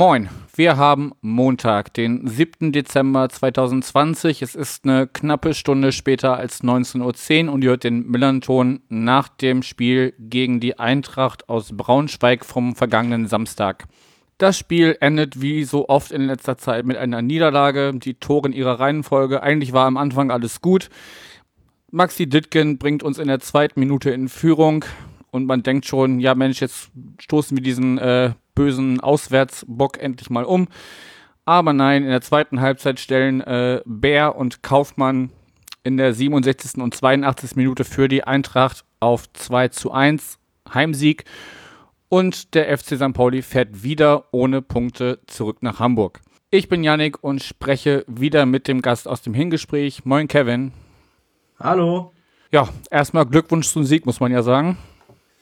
Moin, wir haben Montag, den 7. Dezember 2020. Es ist eine knappe Stunde später als 19.10 Uhr und ihr hört den Millanton nach dem Spiel gegen die Eintracht aus Braunschweig vom vergangenen Samstag. Das Spiel endet wie so oft in letzter Zeit mit einer Niederlage. Die Tore in ihrer Reihenfolge. Eigentlich war am Anfang alles gut. Maxi Dittgen bringt uns in der zweiten Minute in Führung und man denkt schon, ja Mensch, jetzt stoßen wir diesen äh, bösen Auswärtsbock endlich mal um. Aber nein, in der zweiten Halbzeit stellen äh, Bär und Kaufmann in der 67. und 82. Minute für die Eintracht auf 2 zu 1 Heimsieg. Und der FC St. Pauli fährt wieder ohne Punkte zurück nach Hamburg. Ich bin Yannick und spreche wieder mit dem Gast aus dem Hingespräch. Moin Kevin. Hallo. Ja, erstmal Glückwunsch zum Sieg, muss man ja sagen.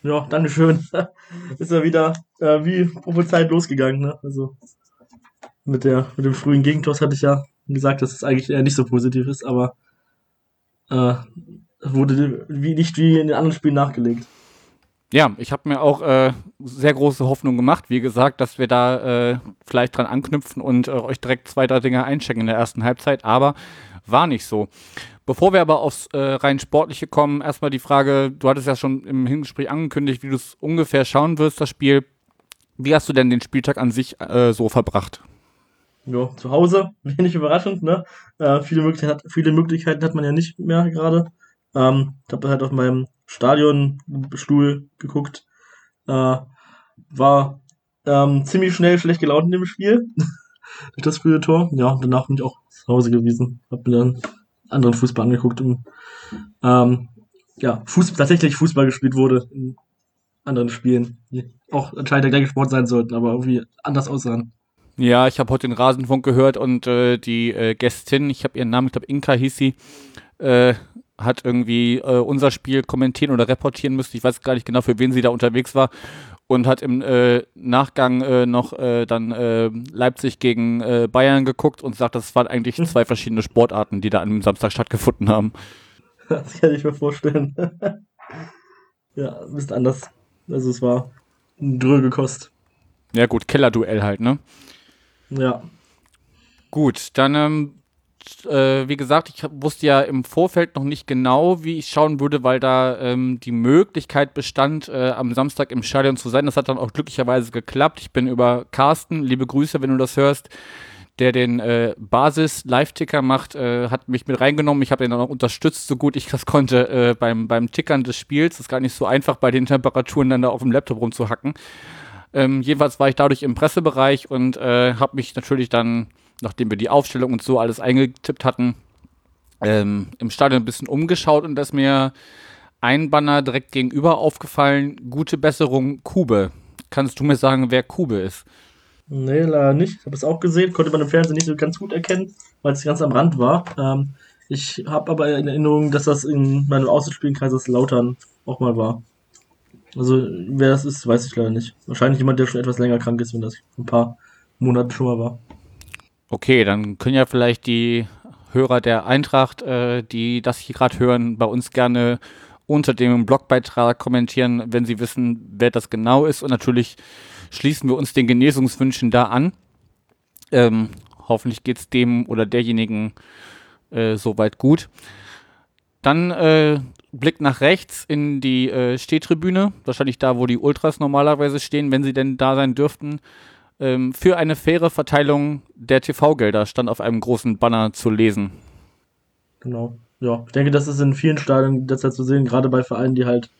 Ja, Dankeschön. Ist ja wieder äh, wie prophezeit losgegangen. Ne? Also mit, der, mit dem frühen Gegentor hatte ich ja gesagt, dass es eigentlich eher nicht so positiv ist, aber äh, wurde wie, nicht wie in den anderen Spielen nachgelegt. Ja, ich habe mir auch äh, sehr große Hoffnung gemacht, wie gesagt, dass wir da äh, vielleicht dran anknüpfen und äh, euch direkt zwei, drei Dinge einchecken in der ersten Halbzeit, aber war nicht so. Bevor wir aber aufs äh, rein Sportliche kommen, erstmal die Frage, du hattest ja schon im Hingespräch angekündigt, wie du es ungefähr schauen wirst, das Spiel. Wie hast du denn den Spieltag an sich äh, so verbracht? Ja, zu Hause, wenig überraschend, ne? Äh, viele, Möglichkeiten, viele Möglichkeiten hat man ja nicht mehr gerade. Ähm, ich habe halt auf meinem Stadionstuhl geguckt. Äh, war ähm, ziemlich schnell schlecht gelaunt in dem Spiel. Durch das frühe Tor. Ja, danach bin ich auch zu Hause gewesen. Hab mir dann anderen Fußball angeguckt und ähm, ja, Fußball, tatsächlich Fußball gespielt wurde in anderen Spielen, die auch anscheinend der gleiche Sport sein sollten, aber irgendwie anders aussahen. Ja, ich habe heute den Rasenfunk gehört und äh, die äh, Gästin, ich habe ihren Namen, ich glaube Inka hieß sie, äh, hat irgendwie äh, unser Spiel kommentieren oder reportieren müssen. Ich weiß gar nicht genau, für wen sie da unterwegs war. Und hat im äh, Nachgang äh, noch äh, dann äh, Leipzig gegen äh, Bayern geguckt und sagt, das waren eigentlich zwei verschiedene Sportarten, die da am Samstag stattgefunden haben. Das kann ich mir vorstellen. ja, ein bisschen anders. Also es war ein dröge Kost. Ja gut, Kellerduell halt, ne? Ja. Gut, dann ähm, äh, wie gesagt, ich wusste ja im Vorfeld noch nicht genau, wie ich schauen würde, weil da ähm, die Möglichkeit bestand, äh, am Samstag im Stadion zu sein. Das hat dann auch glücklicherweise geklappt. Ich bin über Carsten, liebe Grüße, wenn du das hörst, der den äh, Basis-Live-Ticker macht, äh, hat mich mit reingenommen. Ich habe ihn dann auch unterstützt, so gut ich das konnte, äh, beim, beim Tickern des Spiels. Das ist gar nicht so einfach, bei den Temperaturen dann da auf dem Laptop rumzuhacken. Ähm, jedenfalls war ich dadurch im Pressebereich und äh, habe mich natürlich dann nachdem wir die Aufstellung und so alles eingetippt hatten, ähm, im Stadion ein bisschen umgeschaut und da ist mir ein Banner direkt gegenüber aufgefallen, gute Besserung Kube. Kannst du mir sagen, wer Kube ist? Nee, leider nicht. Ich habe es auch gesehen, konnte man im Fernsehen nicht so ganz gut erkennen, weil es ganz am Rand war. Ähm, ich habe aber in Erinnerung, dass das in meinem Außenspiel in Kaiserslautern auch mal war. Also, wer das ist, weiß ich leider nicht. Wahrscheinlich jemand, der schon etwas länger krank ist, wenn das ein paar Monate schon mal war. Okay, dann können ja vielleicht die Hörer der Eintracht, äh, die das hier gerade hören, bei uns gerne unter dem Blogbeitrag kommentieren, wenn sie wissen, wer das genau ist. Und natürlich schließen wir uns den Genesungswünschen da an. Ähm, hoffentlich geht es dem oder derjenigen äh, soweit gut. Dann äh, Blick nach rechts in die äh, Stehtribüne, wahrscheinlich da, wo die Ultras normalerweise stehen, wenn sie denn da sein dürften. Ähm, für eine faire Verteilung der TV-Gelder stand auf einem großen Banner zu lesen. Genau. Ja, ich denke, das ist in vielen Stadien derzeit zu sehen, gerade bei Vereinen, die halt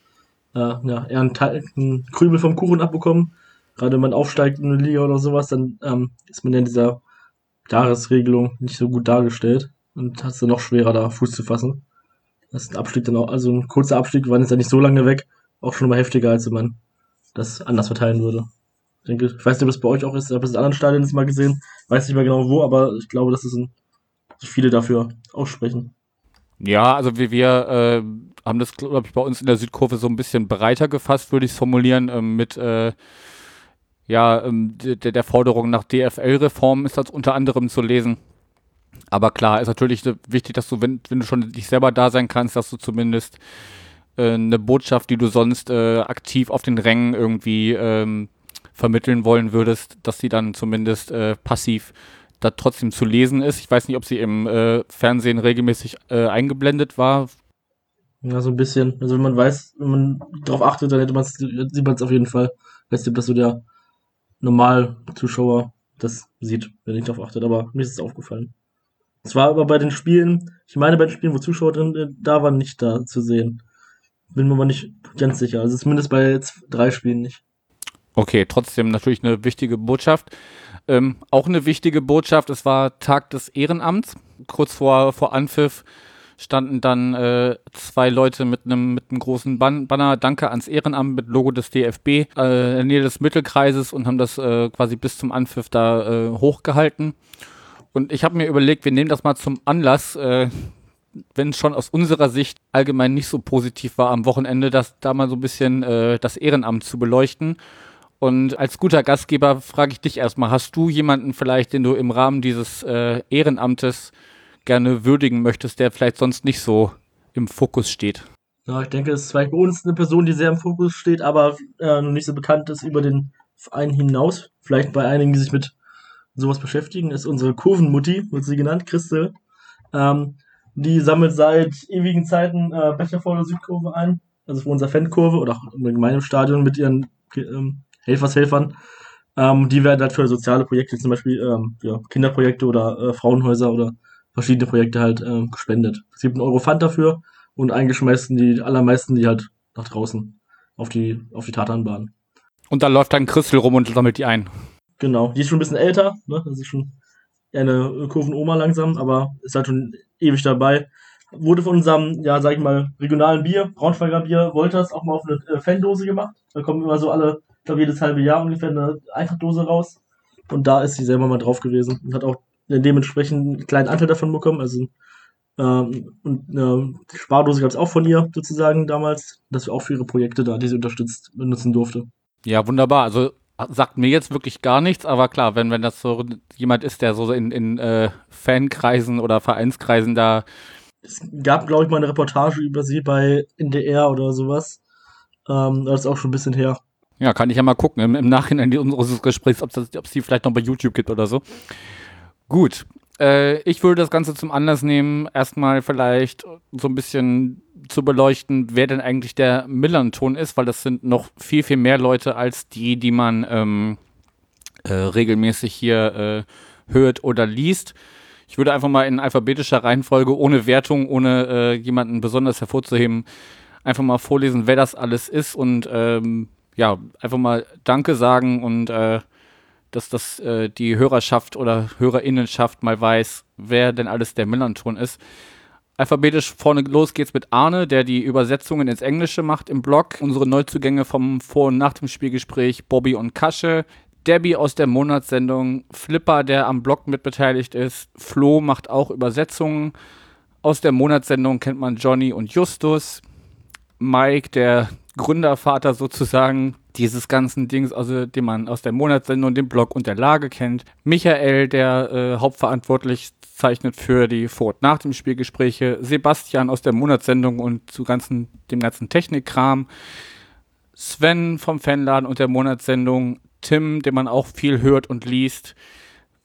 äh, ja, eher einen, Teil, einen Krümel vom Kuchen abbekommen. Gerade wenn man aufsteigt in eine Liga oder sowas, dann ähm, ist man in dieser Jahresregelung nicht so gut dargestellt und hat es dann noch schwerer, da Fuß zu fassen. Das ist ein Abstieg dann auch, also ein kurzer Abstieg, wann ist ja nicht so lange weg, auch schon mal heftiger, als wenn man das anders verteilen würde denke, ich weiß nicht, ob es bei euch auch ist, ich habe es in anderen Stadien jetzt mal gesehen, weiß nicht mehr genau wo, aber ich glaube, dass es viele dafür aussprechen. Ja, also wir, wir äh, haben das, glaube ich, bei uns in der Südkurve so ein bisschen breiter gefasst, würde ich es formulieren, ähm, mit äh, ja, ähm, der, der Forderung nach DFL-Reform ist das unter anderem zu lesen. Aber klar, ist natürlich wichtig, dass du, wenn, wenn du schon dich selber da sein kannst, dass du zumindest äh, eine Botschaft, die du sonst äh, aktiv auf den Rängen irgendwie ähm, vermitteln wollen würdest, dass sie dann zumindest äh, passiv da trotzdem zu lesen ist. Ich weiß nicht, ob sie im äh, Fernsehen regelmäßig äh, eingeblendet war. Ja, so ein bisschen. Also wenn man weiß, wenn man darauf achtet, dann hätte man sieht man es auf jeden Fall. Ich weiß nicht, ob das so der Normal-Zuschauer das sieht, wenn nicht darauf achtet, aber mir ist es aufgefallen. Es war aber bei den Spielen, ich meine bei den Spielen, wo Zuschauer drin äh, da waren, nicht da zu sehen. Bin mir aber nicht ganz sicher. Also zumindest bei drei Spielen nicht. Okay, trotzdem natürlich eine wichtige Botschaft. Ähm, auch eine wichtige Botschaft, es war Tag des Ehrenamts. Kurz vor, vor Anpfiff standen dann äh, zwei Leute mit einem mit großen Ban Banner Danke ans Ehrenamt mit Logo des DFB äh, in der Nähe des Mittelkreises und haben das äh, quasi bis zum Anpfiff da äh, hochgehalten. Und ich habe mir überlegt, wir nehmen das mal zum Anlass, äh, wenn es schon aus unserer Sicht allgemein nicht so positiv war am Wochenende, das da mal so ein bisschen äh, das Ehrenamt zu beleuchten. Und als guter Gastgeber frage ich dich erstmal, hast du jemanden vielleicht, den du im Rahmen dieses äh, Ehrenamtes gerne würdigen möchtest, der vielleicht sonst nicht so im Fokus steht? Ja, ich denke, es ist vielleicht bei uns eine Person, die sehr im Fokus steht, aber äh, noch nicht so bekannt ist über den Verein hinaus. Vielleicht bei einigen, die sich mit sowas beschäftigen, ist unsere Kurvenmutti, wird sie genannt, Christel. Ähm, die sammelt seit ewigen Zeiten äh, Becher vor der Südkurve ein, also für unser Fankurve oder auch im gemeinen Stadion mit ihren ähm, Helfershelfern. Ähm, die werden halt für soziale Projekte, zum Beispiel ähm, ja, Kinderprojekte oder äh, Frauenhäuser oder verschiedene Projekte halt äh, gespendet. Es gibt einen Euro Pfand dafür und eingeschmeißen die allermeisten die halt nach draußen auf die, auf die Tatanbahn. Und da läuft dann Christel rum und sammelt die ein. Genau, die ist schon ein bisschen älter, ne? Das ist schon eine Kurvenoma langsam, aber ist halt schon ewig dabei. Wurde von unserem, ja, sag ich mal, regionalen Bier, Braunschweiger Bier, Wolters, auch mal auf eine äh, Fandose gemacht. Da kommen immer so alle, glaube, jedes halbe Jahr ungefähr eine Eintrachtdose raus. Und da ist sie selber mal drauf gewesen und hat auch dementsprechend einen kleinen Anteil davon bekommen. Also ähm, und eine Spardose gab es auch von ihr sozusagen damals, dass wir auch für ihre Projekte da, die sie unterstützt, benutzen durfte. Ja, wunderbar. Also sagt mir jetzt wirklich gar nichts, aber klar, wenn, wenn das so jemand ist, der so in, in äh, Fankreisen oder Vereinskreisen da. Es gab, glaube ich, mal eine Reportage über sie bei NDR oder sowas. Ähm, das ist auch schon ein bisschen her. Ja, kann ich ja mal gucken im, im Nachhinein unseres Gesprächs, ob es die vielleicht noch bei YouTube gibt oder so. Gut. Äh, ich würde das Ganze zum Anlass nehmen, erstmal vielleicht so ein bisschen zu beleuchten, wer denn eigentlich der Millanton ist, weil das sind noch viel, viel mehr Leute als die, die man ähm, äh, regelmäßig hier äh, hört oder liest. Ich würde einfach mal in alphabetischer Reihenfolge, ohne Wertung, ohne äh, jemanden besonders hervorzuheben, einfach mal vorlesen, wer das alles ist und ähm, ja, einfach mal Danke sagen und äh, dass das äh, die Hörerschaft oder Hörerinnenschaft mal weiß, wer denn alles der Millanton ist. Alphabetisch vorne los geht's mit Arne, der die Übersetzungen ins Englische macht im Blog. Unsere Neuzugänge vom Vor- und Nach dem Spielgespräch, Bobby und Kasche. Debbie aus der Monatssendung, Flipper, der am Blog mitbeteiligt ist. Flo macht auch Übersetzungen. Aus der Monatssendung kennt man Johnny und Justus. Mike, der Gründervater sozusagen dieses ganzen Dings, also den man aus der Monatssendung, dem Blog und der Lage kennt. Michael, der äh, hauptverantwortlich zeichnet für die Vor- und Nach dem Spielgespräche. Sebastian aus der Monatssendung und zu ganzen, dem ganzen Technikkram. Sven vom Fanladen und der Monatssendung. Tim, den man auch viel hört und liest.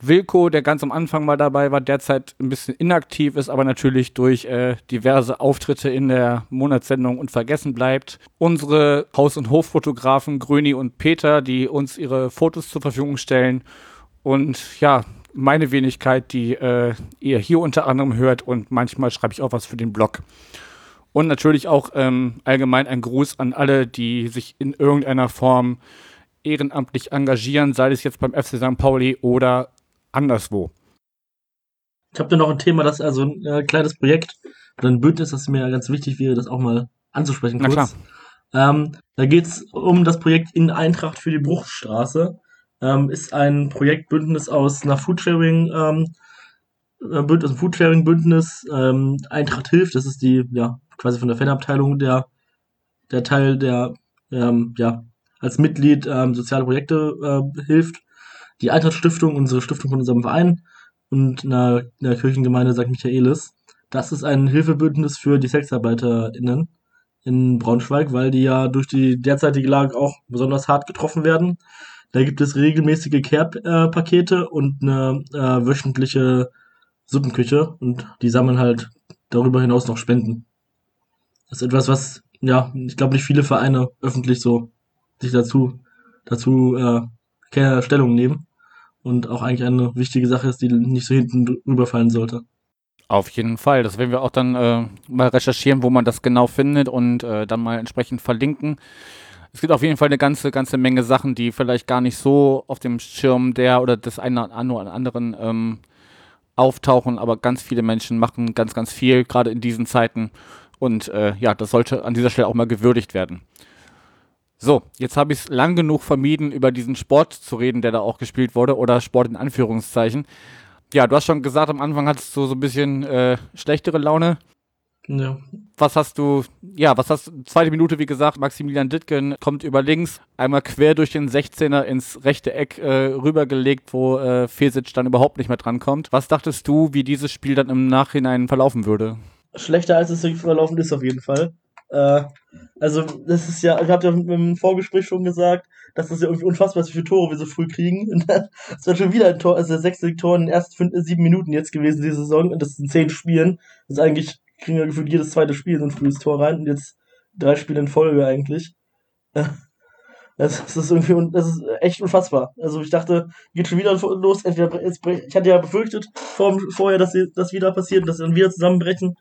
Wilko, der ganz am Anfang mal dabei war, derzeit ein bisschen inaktiv ist, aber natürlich durch äh, diverse Auftritte in der Monatssendung und vergessen bleibt. Unsere Haus- und Hoffotografen Gröni und Peter, die uns ihre Fotos zur Verfügung stellen. Und ja, meine Wenigkeit, die äh, ihr hier unter anderem hört und manchmal schreibe ich auch was für den Blog. Und natürlich auch ähm, allgemein ein Gruß an alle, die sich in irgendeiner Form ehrenamtlich engagieren, sei es jetzt beim FC St. Pauli oder anderswo. Ich habe da noch ein Thema, das also ein äh, kleines Projekt oder ein Bündnis, das mir ganz wichtig wäre, das auch mal anzusprechen Na kurz. Ähm, da geht es um das Projekt in Eintracht für die Bruchstraße. Ähm, ist ein Projektbündnis aus einer Foodsharing ähm, äh, Bündnis, ein Foodsharing-Bündnis. Ähm, Eintracht hilft, das ist die, ja, quasi von der Fanabteilung der, der Teil, der ähm, ja, als Mitglied ähm, soziale Projekte äh, hilft die Eintracht-Stiftung, unsere Stiftung von unserem Verein, und einer, einer Kirchengemeinde St. Michaelis. Das ist ein Hilfebündnis für die SexarbeiterInnen in Braunschweig, weil die ja durch die derzeitige Lage auch besonders hart getroffen werden. Da gibt es regelmäßige Care-Pakete und eine äh, wöchentliche Suppenküche und die sammeln halt darüber hinaus noch Spenden. Das ist etwas, was, ja, ich glaube nicht viele Vereine öffentlich so sich dazu, dazu äh, Stellung nehmen und auch eigentlich eine wichtige Sache ist, die nicht so hinten rüberfallen sollte. Auf jeden Fall. Das werden wir auch dann äh, mal recherchieren, wo man das genau findet und äh, dann mal entsprechend verlinken. Es gibt auf jeden Fall eine ganze, ganze Menge Sachen, die vielleicht gar nicht so auf dem Schirm der oder des einen oder anderen ähm, auftauchen, aber ganz viele Menschen machen ganz, ganz viel, gerade in diesen Zeiten. Und äh, ja, das sollte an dieser Stelle auch mal gewürdigt werden. So, jetzt habe ich es lang genug vermieden, über diesen Sport zu reden, der da auch gespielt wurde, oder Sport in Anführungszeichen. Ja, du hast schon gesagt, am Anfang hattest du so ein bisschen äh, schlechtere Laune. Ja. Was hast du, ja, was hast du, zweite Minute, wie gesagt, Maximilian Dittgen kommt über links, einmal quer durch den 16er ins rechte Eck äh, rübergelegt, wo äh, Fesic dann überhaupt nicht mehr drankommt. Was dachtest du, wie dieses Spiel dann im Nachhinein verlaufen würde? Schlechter als es verlaufen ist auf jeden Fall. Äh, also, das ist ja, ich habe ja im Vorgespräch schon gesagt, dass das ja irgendwie unfassbar ist, wie viele Tore wir so früh kriegen. Es war schon wieder ein Tor, also der sechste Tor in den ersten fünf, sieben Minuten jetzt gewesen, diese Saison. Und das sind zehn Spielen. Das ist eigentlich kriegen ja gefühlt jedes zweite Spiel so ein frühes Tor rein und jetzt drei Spiele in Folge eigentlich. Das ist irgendwie, das ist echt unfassbar. Also ich dachte, geht schon wieder los. Entweder, ich hatte ja befürchtet vor, vorher, dass das wieder passiert, dass sie dann wieder zusammenbrechen.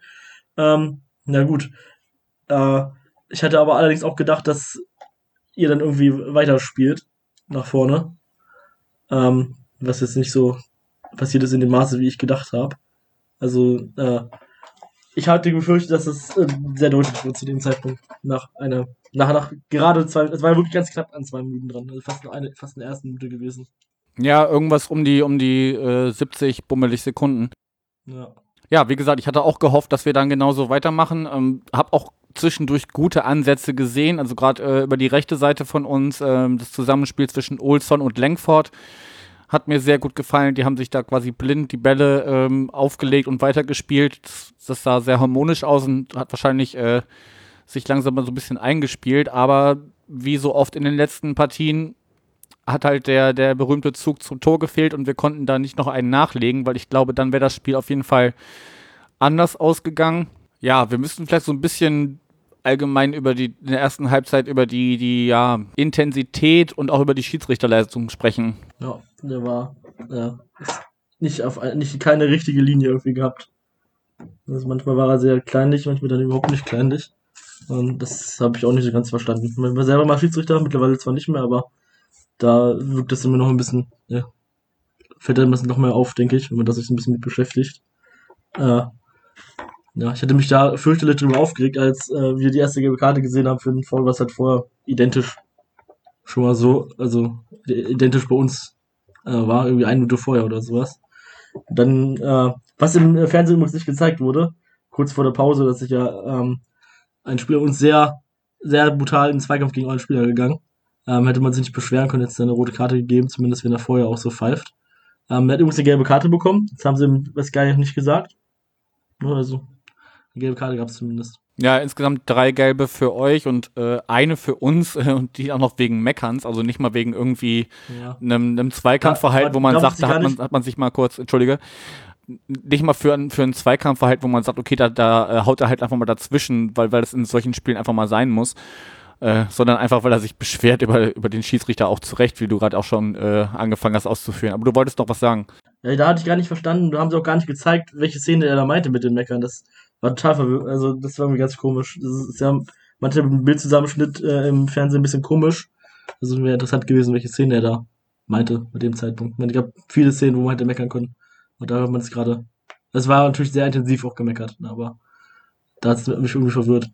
Ähm, na gut. Äh, ich hatte aber allerdings auch gedacht, dass ihr dann irgendwie weiterspielt nach vorne. Ähm, was jetzt nicht so passiert ist in dem Maße, wie ich gedacht habe. Also, äh, ich hatte befürchtet, dass es äh, sehr deutlich wird zu dem Zeitpunkt. Nach einer, nach, nach gerade zwei, es war ja wirklich ganz knapp an zwei Minuten dran. Also fast eine, fast eine erste Minute gewesen. Ja, irgendwas um die, um die äh, 70 bummelig Sekunden. Ja. Ja, wie gesagt, ich hatte auch gehofft, dass wir dann genauso weitermachen. Ähm, hab auch zwischendurch gute Ansätze gesehen, also gerade äh, über die rechte Seite von uns, äh, das Zusammenspiel zwischen Olson und Lenkford hat mir sehr gut gefallen. Die haben sich da quasi blind die Bälle ähm, aufgelegt und weitergespielt. Das, das, sah sehr harmonisch aus und hat wahrscheinlich äh, sich langsam mal so ein bisschen eingespielt. Aber wie so oft in den letzten Partien hat halt der, der berühmte Zug zum Tor gefehlt und wir konnten da nicht noch einen nachlegen, weil ich glaube, dann wäre das Spiel auf jeden Fall anders ausgegangen. Ja, wir müssten vielleicht so ein bisschen allgemein über die in der ersten Halbzeit über die die ja Intensität und auch über die Schiedsrichterleistung sprechen. Ja, der war ja, nicht auf nicht keine richtige Linie irgendwie gehabt. Also manchmal war er sehr kleinlich, manchmal dann überhaupt nicht kleinlich. Und das habe ich auch nicht so ganz verstanden. Ich war selber mal Schiedsrichter, mittlerweile zwar nicht mehr, aber da wirkt es immer noch ein bisschen, ja, fällt ein bisschen noch mehr auf, denke ich, wenn man das sich ein bisschen mit beschäftigt. Äh, ja, ich hätte mich da fürchterlich drüber aufgeregt, als äh, wir die erste gelbe Karte gesehen haben für den Foul, was halt vorher identisch schon mal so, also identisch bei uns äh, war, irgendwie eine Minute vorher oder sowas. Dann, äh, was im Fernsehen übrigens nicht gezeigt wurde, kurz vor der Pause, dass sich ja ähm, ein Spieler uns sehr, sehr brutal in den Zweikampf gegen einen Spieler gegangen. Ähm, hätte man sich nicht beschweren können, jetzt eine rote Karte gegeben, zumindest wenn er vorher auch so pfeift. Ähm, er hat übrigens eine gelbe Karte bekommen, das haben sie im Westgeil nicht gesagt. Also, eine gelbe Karte gab es zumindest. Ja, insgesamt drei gelbe für euch und äh, eine für uns äh, und die auch noch wegen Meckerns, also nicht mal wegen irgendwie ja. einem, einem Zweikampfverhalten, da, wo man sagt, da hat man, hat man sich mal kurz, entschuldige, nicht mal für, ein, für ein Zweikampfverhalten, wo man sagt, okay, da, da äh, haut er halt einfach mal dazwischen, weil, weil das in solchen Spielen einfach mal sein muss. Äh, sondern einfach, weil er sich beschwert über, über den Schiedsrichter auch zurecht, wie du gerade auch schon äh, angefangen hast auszuführen. Aber du wolltest doch was sagen. Ja, da hatte ich gar nicht verstanden, da haben sie auch gar nicht gezeigt, welche Szene er da meinte mit dem Meckern. Das, war total verwirrend. Also, das war mir ganz komisch. Das ist ja manche Bildzusammenschnitt äh, im Fernsehen ein bisschen komisch. Also wäre interessant gewesen, welche Szene er da meinte mit dem Zeitpunkt. Ich meine, es gab viele Szenen, wo man hätte meckern können. Und da hört man es gerade. Das war natürlich sehr intensiv auch gemeckert, aber da hat es mich irgendwie verwirrt.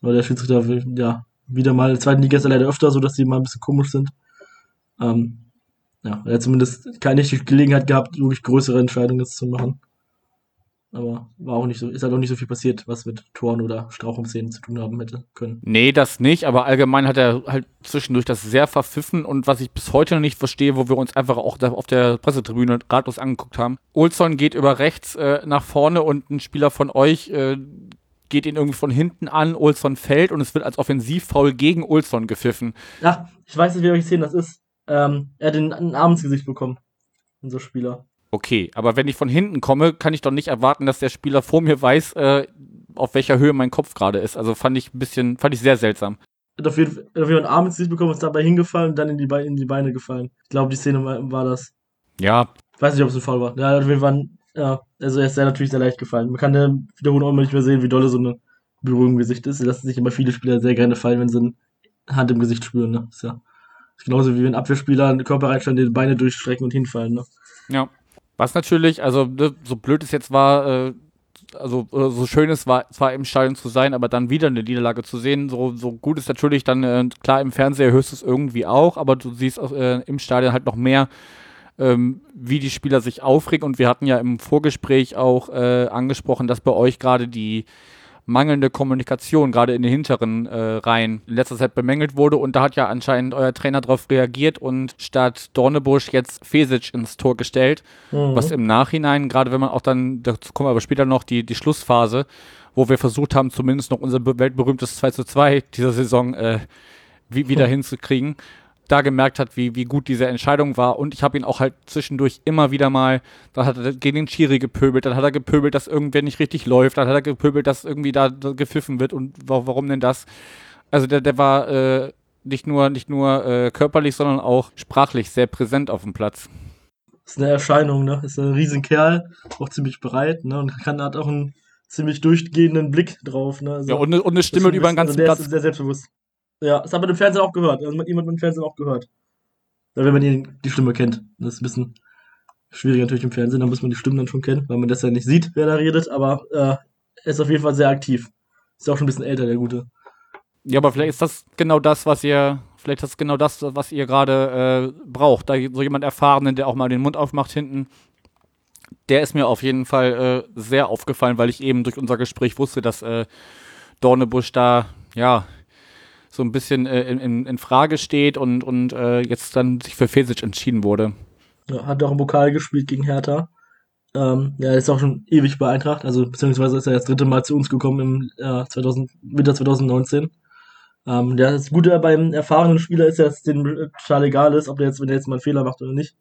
Weil der Schiedsrichter, ja, wieder mal, in der zweiten Liga ist er leider öfter so, dass die mal ein bisschen komisch sind. Ähm, ja, er hat zumindest keine Gelegenheit gehabt, wirklich größere Entscheidungen zu machen. Aber war auch nicht so, ist halt auch nicht so viel passiert, was mit Toren oder Strauchumszenen zu tun haben hätte können. Nee, das nicht, aber allgemein hat er halt zwischendurch das sehr verpfiffen und was ich bis heute noch nicht verstehe, wo wir uns einfach auch auf der Pressetribüne ratlos angeguckt haben. Olson geht über rechts äh, nach vorne und ein Spieler von euch äh, geht ihn irgendwie von hinten an, Olson fällt und es wird als Offensivfoul gegen Olson gepfiffen. Ja, ich weiß nicht, wie euch sehen das ist. Ähm, er hat den, einen Arm ins Gesicht bekommen, unser Spieler. Okay, aber wenn ich von hinten komme, kann ich doch nicht erwarten, dass der Spieler vor mir weiß, äh, auf welcher Höhe mein Kopf gerade ist. Also fand ich ein bisschen, fand ich sehr seltsam. Hat auf jeden Fall einen Arm ins Gesicht bekommen, ist dabei hingefallen und dann in die, Be in die Beine gefallen. Ich glaube, die Szene war, das. Ja. Ich weiß nicht, ob es ein Fall war. Ja, auf jeden Fall, ja, also er ist sehr, natürlich sehr leicht gefallen. Man kann ja wiederholen auch immer nicht mehr sehen, wie dolle so eine Berührung im Gesicht ist. Das lassen sich immer viele Spieler sehr gerne fallen, wenn sie eine Hand im Gesicht spüren. Ne? Ist ja genauso wie wenn Abwehrspieler einen Körper reinstellen, die Beine durchstrecken und hinfallen. Ne? Ja. Was natürlich, also ne, so blöd es jetzt war, äh, also so schön es war, zwar im Stadion zu sein, aber dann wieder eine Niederlage zu sehen, so, so gut ist natürlich dann, äh, klar, im Fernseher hörst du es irgendwie auch, aber du siehst auch, äh, im Stadion halt noch mehr, ähm, wie die Spieler sich aufregen. Und wir hatten ja im Vorgespräch auch äh, angesprochen, dass bei euch gerade die mangelnde Kommunikation, gerade in den hinteren äh, Reihen, in letzter Zeit bemängelt wurde. Und da hat ja anscheinend euer Trainer darauf reagiert und statt Dornebusch jetzt Fesic ins Tor gestellt. Mhm. Was im Nachhinein, gerade wenn man auch dann, dazu kommen wir aber später noch, die, die Schlussphase, wo wir versucht haben, zumindest noch unser weltberühmtes 2 zu 2 dieser Saison äh, wieder hinzukriegen da gemerkt hat, wie, wie gut diese Entscheidung war. Und ich habe ihn auch halt zwischendurch immer wieder mal, da hat er gegen den Schiri gepöbelt, dann hat er gepöbelt, dass irgendwer nicht richtig läuft, dann hat er gepöbelt, dass irgendwie da gepfiffen wird und warum denn das? Also der, der war äh, nicht nur, nicht nur äh, körperlich, sondern auch sprachlich sehr präsent auf dem Platz. Ist eine Erscheinung, ne? Ist ein Riesenkerl, auch ziemlich breit, ne? Und kann, hat auch einen ziemlich durchgehenden Blick drauf, ne? Also, ja, und, und eine Stimme über den ganzen Platz. Ist sehr selbstbewusst. Ja, das hat man im Fernsehen auch gehört. Also jemand im Fernsehen auch gehört. Weil wenn man die, die Stimme kennt. Das ist ein bisschen schwieriger natürlich im Fernsehen, da muss man die Stimmen dann schon kennen, weil man das ja nicht sieht, wer da redet, aber äh, er ist auf jeden Fall sehr aktiv. Ist auch schon ein bisschen älter, der Gute. Ja, aber vielleicht ist das genau das, was ihr, vielleicht ist das genau das, was ihr gerade äh, braucht. Da so jemand Erfahrenen, der auch mal den Mund aufmacht hinten. Der ist mir auf jeden Fall äh, sehr aufgefallen, weil ich eben durch unser Gespräch wusste, dass äh, Dornebusch da, ja, so ein bisschen äh, in, in, Frage steht und, und äh, jetzt dann sich für Fesic entschieden wurde. Ja, hat auch im Pokal gespielt gegen Hertha. Ähm, ja, ist auch schon ewig bei Eintracht, also beziehungsweise ist er das dritte Mal zu uns gekommen im äh, 2000, Winter 2019. Ähm, der, das Gute beim erfahrenen Spieler ist dass es dem total egal ist, ob der jetzt, wenn der jetzt mal einen Fehler macht oder nicht.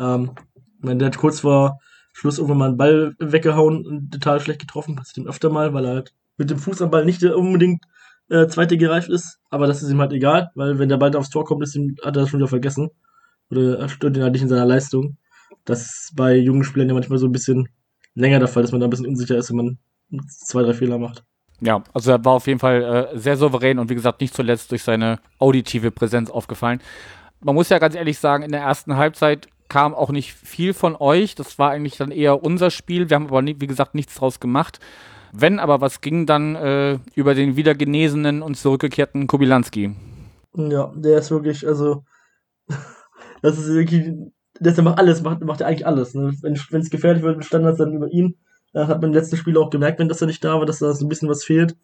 Ähm, meine, der hat kurz vor Schluss irgendwann mal einen Ball weggehauen und total schlecht getroffen, passiert ihm öfter mal, weil er halt mit dem Fuß am Ball nicht unbedingt äh, zweite gereift ist, aber das ist ihm halt egal, weil wenn der Ball aufs Tor kommt, ist ihm, hat er das schon wieder vergessen. Oder stört ihn halt nicht in seiner Leistung. Das ist bei jungen Spielern ja manchmal so ein bisschen länger der Fall, dass man da ein bisschen unsicher ist, wenn man zwei, drei Fehler macht. Ja, also er war auf jeden Fall äh, sehr souverän und wie gesagt nicht zuletzt durch seine auditive Präsenz aufgefallen. Man muss ja ganz ehrlich sagen, in der ersten Halbzeit kam auch nicht viel von euch. Das war eigentlich dann eher unser Spiel. Wir haben aber, nie, wie gesagt, nichts draus gemacht. Wenn aber was ging, dann äh, über den wieder genesenen und zurückgekehrten Kobilanski. Ja, der ist wirklich, also, das ist wirklich, der macht alles, macht, macht er eigentlich alles. Ne? Wenn es gefährlich wird mit Standards, dann über ihn. Äh, hat man im letzten Spiel auch gemerkt, wenn das er nicht da war, dass da so ein bisschen was fehlt.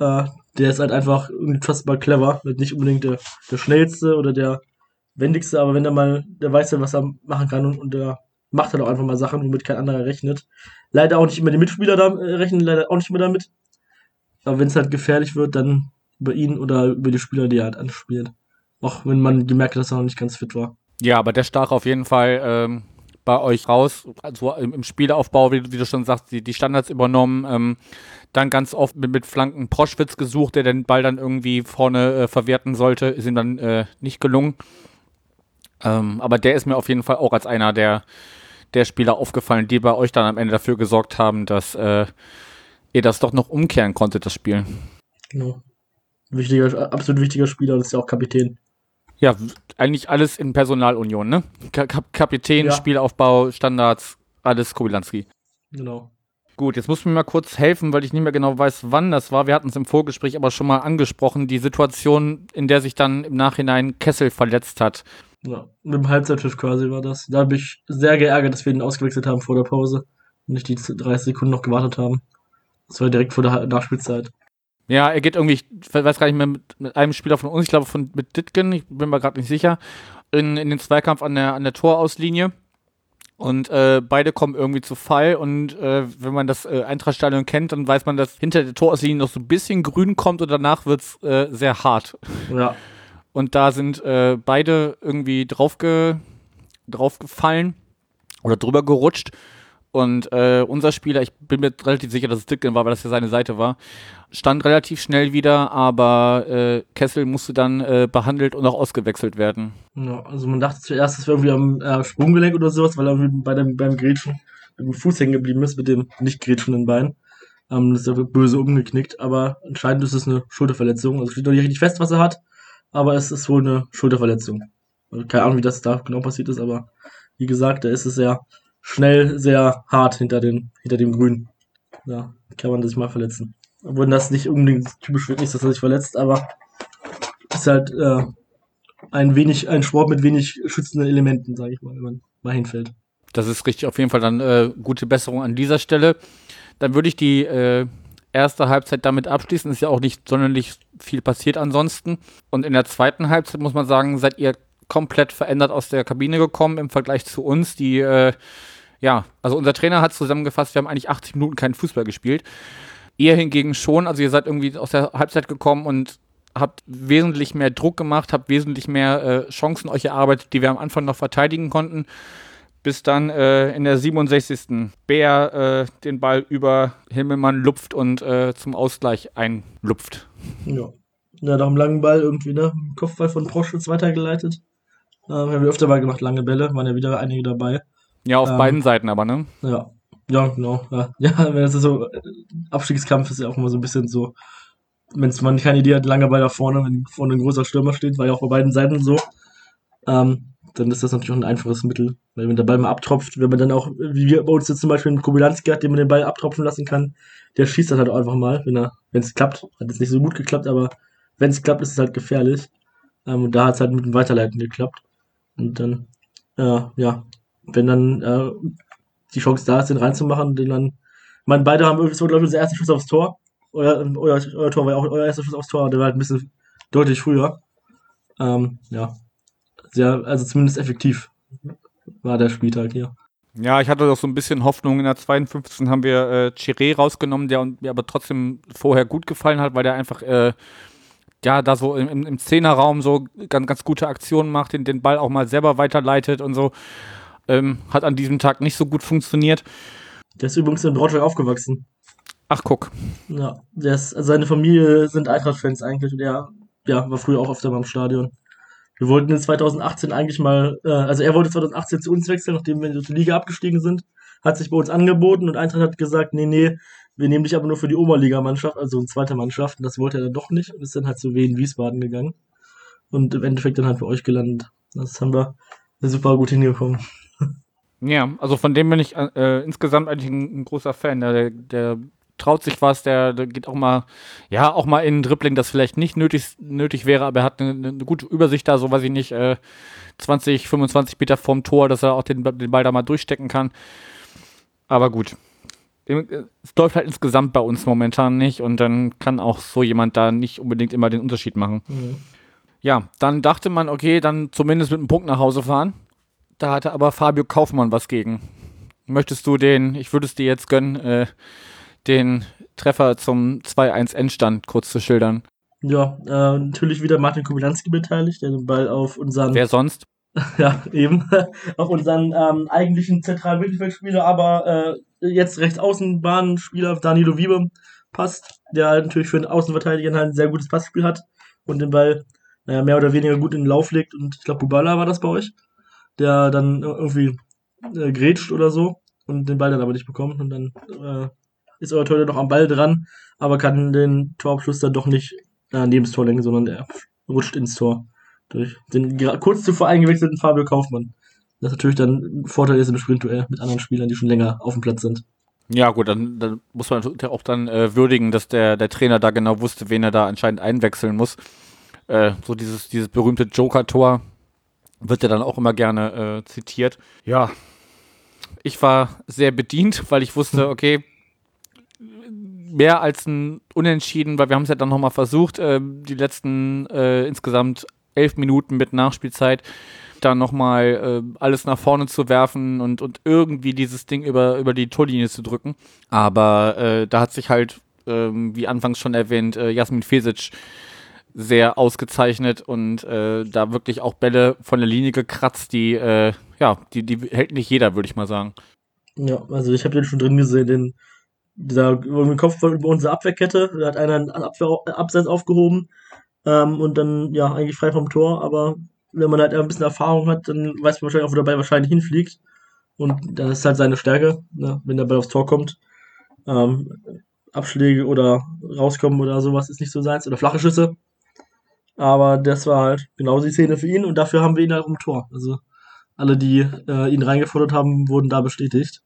Äh, der ist halt einfach unfassbar clever. Nicht unbedingt der, der schnellste oder der wendigste, aber wenn er mal, der weiß ja, was er machen kann und, und der macht halt auch einfach mal Sachen, womit kein anderer rechnet. Leider auch nicht immer die Mitspieler da äh, rechnen, leider auch nicht mehr damit. Aber wenn es halt gefährlich wird, dann über ihn oder über die Spieler, die er halt anspielt. Auch wenn man gemerkt hat, dass er noch nicht ganz fit war. Ja, aber der stach auf jeden Fall ähm, bei euch raus. Also im, im Spielaufbau, wie, wie, du schon sagst, die, die Standards übernommen. Ähm, dann ganz oft mit, mit Flanken Proschwitz gesucht, der den Ball dann irgendwie vorne äh, verwerten sollte. Ist ihm dann äh, nicht gelungen. Ähm, aber der ist mir auf jeden Fall auch als einer der der Spieler aufgefallen, die bei euch dann am Ende dafür gesorgt haben, dass äh, ihr das doch noch umkehren konntet, das Spiel. Genau. Wichtiger, absolut wichtiger Spieler und ist ja auch Kapitän. Ja, eigentlich alles in Personalunion, ne? Kap Kapitän, ja. Spielaufbau, Standards, alles Kobilanski. Genau. Gut, jetzt muss mir mal kurz helfen, weil ich nicht mehr genau weiß, wann das war. Wir hatten es im Vorgespräch aber schon mal angesprochen, die Situation, in der sich dann im Nachhinein Kessel verletzt hat. Ja, mit dem Halbzeitpfiff quasi war das. Da habe ich sehr geärgert, dass wir ihn ausgewechselt haben vor der Pause. nicht die 30 Sekunden noch gewartet haben. Das war direkt vor der Nachspielzeit. Ja, er geht irgendwie, ich weiß gar nicht mehr, mit, einem Spieler von uns, ich glaube von, mit Ditgen, ich bin mir gerade nicht sicher, in, in den Zweikampf an der, an der Torauslinie. Und äh, beide kommen irgendwie zu Fall. Und äh, wenn man das äh, Eintrachtstadion kennt, dann weiß man, dass hinter der Torauslinie noch so ein bisschen grün kommt und danach wird's äh, sehr hart. Ja. Und da sind äh, beide irgendwie draufge draufgefallen oder drüber gerutscht. Und äh, unser Spieler, ich bin mir relativ sicher, dass es Dicken war, weil das ja seine Seite war, stand relativ schnell wieder, aber äh, Kessel musste dann äh, behandelt und auch ausgewechselt werden. Ja, also man dachte zuerst, es wäre irgendwie am äh, Sprunggelenk oder sowas, weil er bei dem, beim Grätschen mit dem Fuß hängen geblieben ist, mit dem nicht grätschenden Bein. Ähm, das ist ja böse umgeknickt, aber anscheinend ist es eine Schulterverletzung. Also steht noch nicht richtig fest, was er hat, aber es ist wohl eine Schulterverletzung. Keine Ahnung, wie das da genau passiert ist, aber wie gesagt, da ist es sehr schnell, sehr hart hinter, den, hinter dem Grün. Ja, kann man sich mal verletzen. Obwohl das nicht unbedingt typisch wird, nicht, dass er sich verletzt, aber ist halt äh, ein wenig, ein Sport mit wenig schützenden Elementen, sage ich mal, wenn man mal hinfällt. Das ist richtig, auf jeden Fall dann äh, gute Besserung an dieser Stelle. Dann würde ich die äh, erste Halbzeit damit abschließen. Ist ja auch nicht sonderlich viel passiert ansonsten. Und in der zweiten Halbzeit muss man sagen, seid ihr komplett verändert aus der Kabine gekommen im Vergleich zu uns, die äh, ja, also unser Trainer hat zusammengefasst, wir haben eigentlich 80 Minuten keinen Fußball gespielt. Ihr hingegen schon, also ihr seid irgendwie aus der Halbzeit gekommen und habt wesentlich mehr Druck gemacht, habt wesentlich mehr äh, Chancen euch erarbeitet, die wir am Anfang noch verteidigen konnten. Bis dann äh, in der 67. Bär äh, den Ball über Himmelmann lupft und äh, zum Ausgleich einlupft. Ja. Ja, nach dem langen Ball irgendwie, ne? Kopfball von Proschwitz weitergeleitet. Ähm, haben wir öfter mal gemacht, lange Bälle, waren ja wieder einige dabei. Ja, auf Ähm, beiden Seiten aber, ne? Ja, ja, genau. Ja, ja wenn es so Abstiegskampf ist ja auch immer so ein bisschen so, wenn man keine Idee hat, lange Ball da vorne, wenn vorne ein großer Stürmer steht, war ja auch bei beiden Seiten so. Ähm, dann ist das natürlich auch ein einfaches Mittel, weil wenn der Ball mal abtropft, wenn man dann auch, wie wir bei uns jetzt zum Beispiel einen Kobylanski hat, den man den Ball abtropfen lassen kann, der schießt das halt auch einfach mal, wenn er, wenn es klappt. Hat jetzt nicht so gut geklappt, aber wenn es klappt, ist es halt gefährlich. Ähm, und da hat es halt mit dem Weiterleiten geklappt. Und dann, äh, ja, wenn dann äh, die Chance da ist, den reinzumachen, den dann. Ich meine, beide haben irgendwie glaube ich, unser erster Schuss aufs Tor. Euer, euer, euer Tor war ja auch euer erster Schuss aufs Tor, der war halt ein bisschen deutlich früher. Ähm, ja. Sehr, also zumindest effektiv war der Spieltag hier. Ja, ich hatte doch so ein bisschen Hoffnung. In der 52. haben wir äh, Chiré rausgenommen, der mir aber trotzdem vorher gut gefallen hat, weil der einfach äh, ja da so im, im Zehnerraum so ganz, ganz gute Aktionen macht, den, den Ball auch mal selber weiterleitet und so. Ähm, hat an diesem Tag nicht so gut funktioniert. Der ist übrigens in Braunschweig aufgewachsen. Ach, guck. Ja, der ist, also seine Familie sind Eintracht-Fans eigentlich und er ja, war früher auch öfter mal im Stadion. Wir wollten in 2018 eigentlich mal, äh, also er wollte 2018 zu uns wechseln, nachdem wir in die Liga abgestiegen sind, hat sich bei uns angeboten und Eintracht hat gesagt, nee, nee, wir nehmen dich aber nur für die Oberligamannschaft, also eine zweite Mannschaft. Und das wollte er dann doch nicht und ist dann halt zu Wien Wiesbaden gegangen. Und im Endeffekt dann halt bei euch gelandet. Das haben wir super gut hingekommen. Ja, also von dem bin ich äh, insgesamt eigentlich ein, ein großer Fan. Der, der traut sich was, der, der geht auch mal, ja, auch mal in ein Dribbling, das vielleicht nicht nötig, nötig wäre, aber er hat eine, eine gute Übersicht da, so weiß ich nicht, äh, 20, 25 Meter vorm Tor, dass er auch den, den Ball da mal durchstecken kann. Aber gut. Es läuft halt insgesamt bei uns momentan nicht und dann kann auch so jemand da nicht unbedingt immer den Unterschied machen. Mhm. Ja, dann dachte man, okay, dann zumindest mit einem Punkt nach Hause fahren. Da hatte aber Fabio Kaufmann was gegen. Möchtest du den, ich würde es dir jetzt gönnen, äh, den Treffer zum 2-1 Endstand kurz zu schildern? Ja, äh, natürlich wieder Martin Kubilanski beteiligt, der den Ball auf unseren, Wer sonst? ja, eben, auf unseren ähm, eigentlichen zentralen Mittelfeldspieler, aber äh, jetzt Rechtsaußenbahnspieler Danilo Wiebe passt, der halt natürlich für den Außenverteidiger halt ein sehr gutes Passspiel hat und den Ball naja, mehr oder weniger gut in den Lauf legt und ich glaube, Bubala war das bei euch, der dann irgendwie äh, grätscht oder so und den Ball dann aber nicht bekommt und dann äh, ist euer Torhüter noch am Ball dran, aber kann den Torabschluss dann doch nicht äh, neben das Tor lenken, sondern er rutscht ins Tor durch den kurz zuvor eingewechselten Fabio Kaufmann. Das natürlich dann ein Vorteil ist im Sprintduell mit anderen Spielern, die schon länger auf dem Platz sind. Ja, gut, dann, dann muss man auch dann äh, würdigen, dass der, der Trainer da genau wusste, wen er da anscheinend einwechseln muss. Äh, so dieses, dieses berühmte Joker-Tor wird ja dann auch immer gerne äh, zitiert. Ja, ich war sehr bedient, weil ich wusste, okay, mehr als ein Unentschieden, weil wir haben es ja dann nochmal versucht, äh, die letzten äh, insgesamt elf Minuten mit Nachspielzeit da nochmal äh, alles nach vorne zu werfen und, und irgendwie dieses Ding über, über die Torlinie zu drücken. Aber äh, da hat sich halt, ähm, wie anfangs schon erwähnt, äh, Jasmin Fesic sehr ausgezeichnet und äh, da wirklich auch Bälle von der Linie gekratzt, die, äh, ja, die, die hält nicht jeder, würde ich mal sagen. Ja, also ich habe den schon drin gesehen, den dieser den Kopf über unsere Abwehrkette, da hat einer einen Abwehr, Abseits aufgehoben ähm, und dann ja eigentlich frei vom Tor, aber wenn man halt ein bisschen Erfahrung hat, dann weiß man wahrscheinlich auch, wo der Ball wahrscheinlich hinfliegt. Und das ist halt seine Stärke, ne, wenn der Ball aufs Tor kommt. Ähm, Abschläge oder rauskommen oder sowas ist nicht so seins. Oder flache Schüsse. Aber das war halt genau die Szene für ihn und dafür haben wir ihn halt im Tor. Also alle, die äh, ihn reingefordert haben, wurden da bestätigt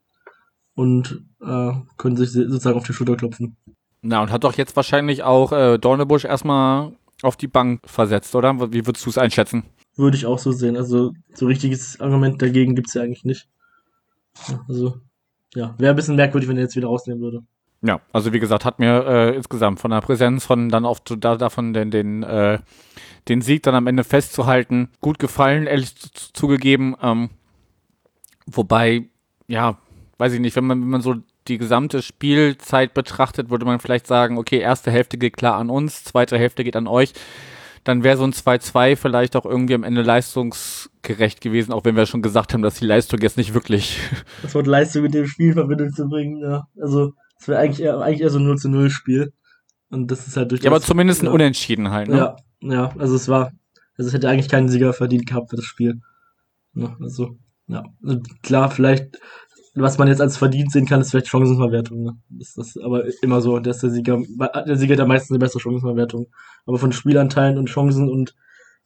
und äh, können sich sozusagen auf die Schulter klopfen. Na, und hat doch jetzt wahrscheinlich auch äh, Dornebusch erstmal auf die Bank versetzt, oder? Wie würdest du es einschätzen? Würde ich auch so sehen. Also so richtiges Argument dagegen gibt es ja eigentlich nicht. Also, ja, wäre ein bisschen merkwürdig, wenn er jetzt wieder rausnehmen würde. Ja, also wie gesagt, hat mir äh, insgesamt von der Präsenz von dann auf da, davon den, den, äh, den Sieg dann am Ende festzuhalten, gut gefallen, ehrlich zugegeben. Ähm, wobei, ja, weiß ich nicht, wenn man, wenn man so die gesamte Spielzeit betrachtet, würde man vielleicht sagen, okay, erste Hälfte geht klar an uns, zweite Hälfte geht an euch. Dann wäre so ein 2-2 vielleicht auch irgendwie am Ende leistungsgerecht gewesen, auch wenn wir schon gesagt haben, dass die Leistung jetzt nicht wirklich. Das Wort Leistung mit dem Spiel in Verbindung zu bringen, ja. Also, es wäre eigentlich eher, eigentlich eher so ein 0 0 Spiel. Und das ist halt durch Ja, aber zumindest ein ja. Unentschieden halt, ne? Ja, ja, also es war, also es hätte eigentlich keinen Sieger verdient gehabt für das Spiel. Ja, also, ja. Also klar, vielleicht was man jetzt als verdient sehen kann, ist vielleicht Chancenverwertung. Ne? Das ist aber immer so. Der, ist der, Sieger, der Sieger hat ja meistens eine bessere Chancenverwertung. Aber von Spielanteilen und Chancen und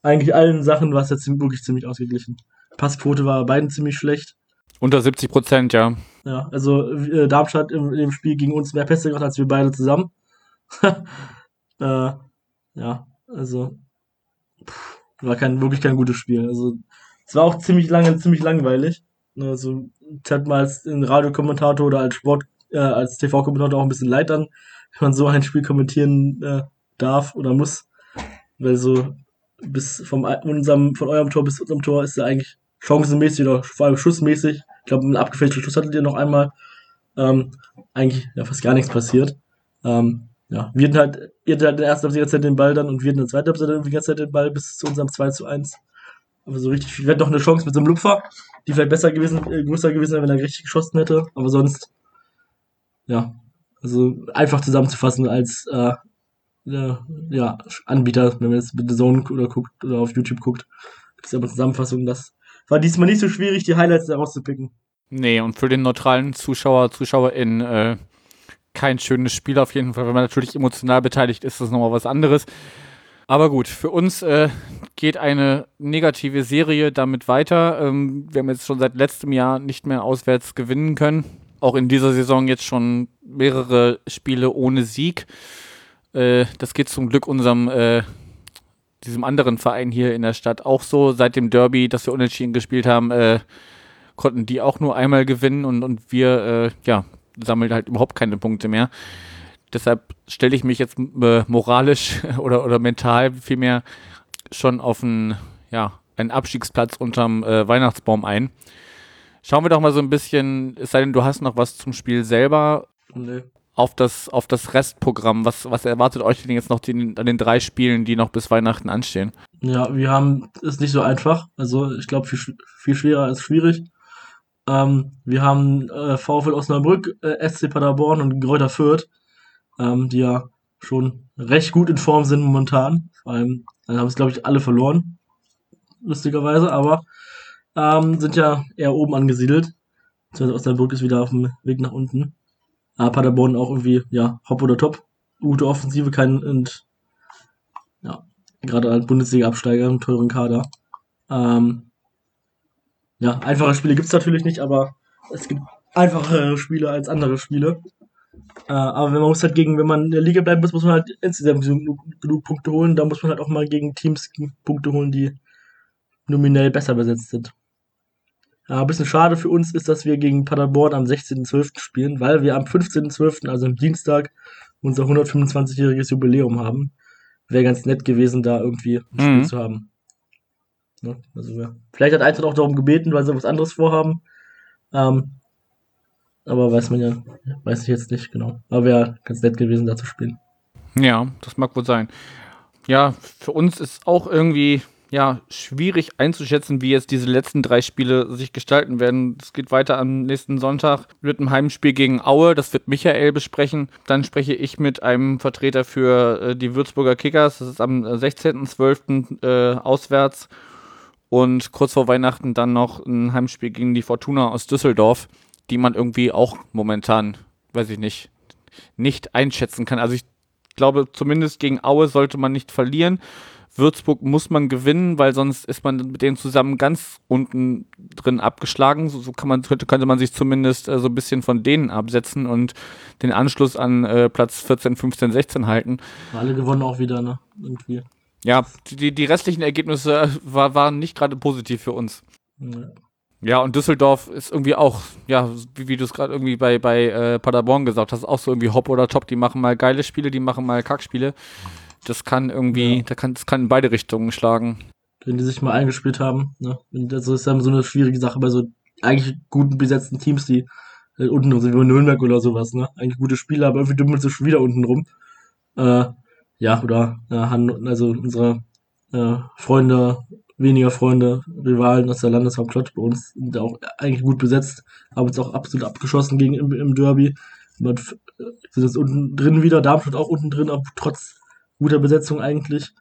eigentlich allen Sachen war es jetzt wirklich ziemlich ausgeglichen. Passquote war bei beiden ziemlich schlecht. Unter 70 Prozent, ja. Ja, also äh, Darmstadt im, im Spiel gegen uns mehr Pässe gemacht als wir beide zusammen. äh, ja, also pff, war kein, wirklich kein gutes Spiel. Also es war auch ziemlich lange, ziemlich langweilig. Also hat mal als Radiokommentator oder als Sport, äh, als TV-Kommentator auch ein bisschen leid dann, wenn man so ein Spiel kommentieren äh, darf oder muss. Weil so bis vom unserem, von eurem Tor bis zu unserem Tor ist ja eigentlich chancenmäßig oder vor allem schussmäßig. Ich glaube, ein abgefälschter Schuss hattet ihr noch einmal. Ähm, eigentlich ja fast gar nichts passiert. Ähm, ja, wir hatten halt, ihr hattet halt in der ersten Halbzeit den Ball dann und wir hatten in der zweiten Halbzeit die ganze Zeit den Ball bis zu unserem 2 zu 1. Aber so richtig, wir hatten noch eine Chance mit so einem Lupfer, die vielleicht besser gewesen, äh, größer gewesen wäre, wenn er richtig geschossen hätte. Aber sonst, ja, also einfach zusammenzufassen als äh, äh, ja, Anbieter, wenn man jetzt mit The Zone oder guckt oder auf YouTube guckt, gibt es aber Zusammenfassungen. Das war diesmal nicht so schwierig, die Highlights da rauszupicken. Nee, und für den neutralen Zuschauer, ZuschauerInnen äh, kein schönes Spiel auf jeden Fall. Wenn man natürlich emotional beteiligt ist, ist das nochmal was anderes. Aber gut, für uns äh, geht eine negative Serie damit weiter. Ähm, wir haben jetzt schon seit letztem Jahr nicht mehr auswärts gewinnen können. Auch in dieser Saison jetzt schon mehrere Spiele ohne Sieg. Äh, das geht zum Glück unserem äh, diesem anderen Verein hier in der Stadt auch so. Seit dem Derby, das wir unentschieden gespielt haben, äh, konnten die auch nur einmal gewinnen und, und wir äh, ja, sammeln halt überhaupt keine Punkte mehr. Deshalb stelle ich mich jetzt äh, moralisch oder, oder mental vielmehr schon auf einen, ja, einen Abstiegsplatz unterm äh, Weihnachtsbaum ein. Schauen wir doch mal so ein bisschen, es sei denn, du hast noch was zum Spiel selber. Nee. Auf das, auf das Restprogramm. Was, was erwartet euch denn jetzt noch den, an den drei Spielen, die noch bis Weihnachten anstehen? Ja, wir haben es nicht so einfach. Also ich glaube, viel, viel schwerer als schwierig. Ähm, wir haben äh, VfL Osnabrück, äh, SC Paderborn und Gräuter Fürth ähm, die ja schon recht gut in Form sind momentan. Vor allem dann haben es, glaube ich, alle verloren, lustigerweise, aber ähm, sind ja eher oben angesiedelt. Also Osnabrück ist wieder auf dem Weg nach unten. Aber Paderborn auch irgendwie, ja, hopp oder top. Gute Offensive, kein, und ja, gerade als Bundesliga-Absteiger, einen teuren Kader. Ähm, ja, einfache Spiele gibt es natürlich nicht, aber es gibt einfachere Spiele als andere Spiele. Äh, aber wenn man muss halt gegen, wenn man in der Liga bleiben muss, muss man halt insgesamt genug, genug Punkte holen. Da muss man halt auch mal gegen Teams Punkte holen, die nominell besser besetzt sind. Ein bisschen schade für uns ist, dass wir gegen Paderborn am 16.12. spielen, weil wir am 15.12., also am Dienstag, unser 125-jähriges Jubiläum haben. Wäre ganz nett gewesen, da irgendwie ein Spiel Mhm. zu haben. Ne? Also, ja. Vielleicht hat Eintracht auch darum gebeten, weil sie was anderes vorhaben. Ähm, aber weiß man ja, weiß ich jetzt nicht genau. Aber wäre ganz nett gewesen, da zu spielen. Ja, das mag wohl sein. Ja, für uns ist auch irgendwie ja schwierig einzuschätzen, wie jetzt diese letzten drei Spiele sich gestalten werden. Es geht weiter am nächsten Sonntag mit einem Heimspiel gegen Aue. Das wird Michael besprechen. Dann spreche ich mit einem Vertreter für äh, die Würzburger Kickers. Das ist am äh, 16.12. Äh, auswärts. Und kurz vor Weihnachten dann noch ein Heimspiel gegen die Fortuna aus Düsseldorf, die man irgendwie auch momentan, weiß ich nicht, nicht einschätzen kann. Also ich glaube, zumindest gegen Aue sollte man nicht verlieren. Würzburg muss man gewinnen, weil sonst ist man mit denen zusammen ganz unten drin abgeschlagen. So, so kann man, könnte, könnte man sich zumindest äh, so ein bisschen von denen absetzen und den Anschluss an äh, Platz 14, 15, 16 halten. Alle gewonnen auch wieder, ne? Irgendwie. Ja, die, die restlichen Ergebnisse war, waren nicht gerade positiv für uns. Ja. Ja, und Düsseldorf ist irgendwie auch, ja, wie, wie du es gerade irgendwie bei, bei äh, Paderborn gesagt hast, auch so irgendwie Hop oder Top. Die machen mal geile Spiele, die machen mal Kackspiele. Das kann irgendwie, Ja. da kann, das kann in beide Richtungen schlagen. Wenn die sich mal eingespielt haben, ne? Und das ist dann so eine schwierige Sache bei so eigentlich guten besetzten Teams, die äh, unten drin sind, wie Nürnberg oder sowas, ne? Eigentlich gute Spieler, aber irgendwie dümmelt sie schon wieder unten rum. Äh, ja, oder äh, also unsere äh, Freunde, weniger Freunde, Rivalen aus der Landeshauptstadt bei uns sind auch eigentlich gut besetzt, haben uns auch absolut abgeschossen gegen im, im Derby. Und äh, sind jetzt unten drin wieder, Darmstadt auch unten drin, aber trotz guter Besetzung eigentlich.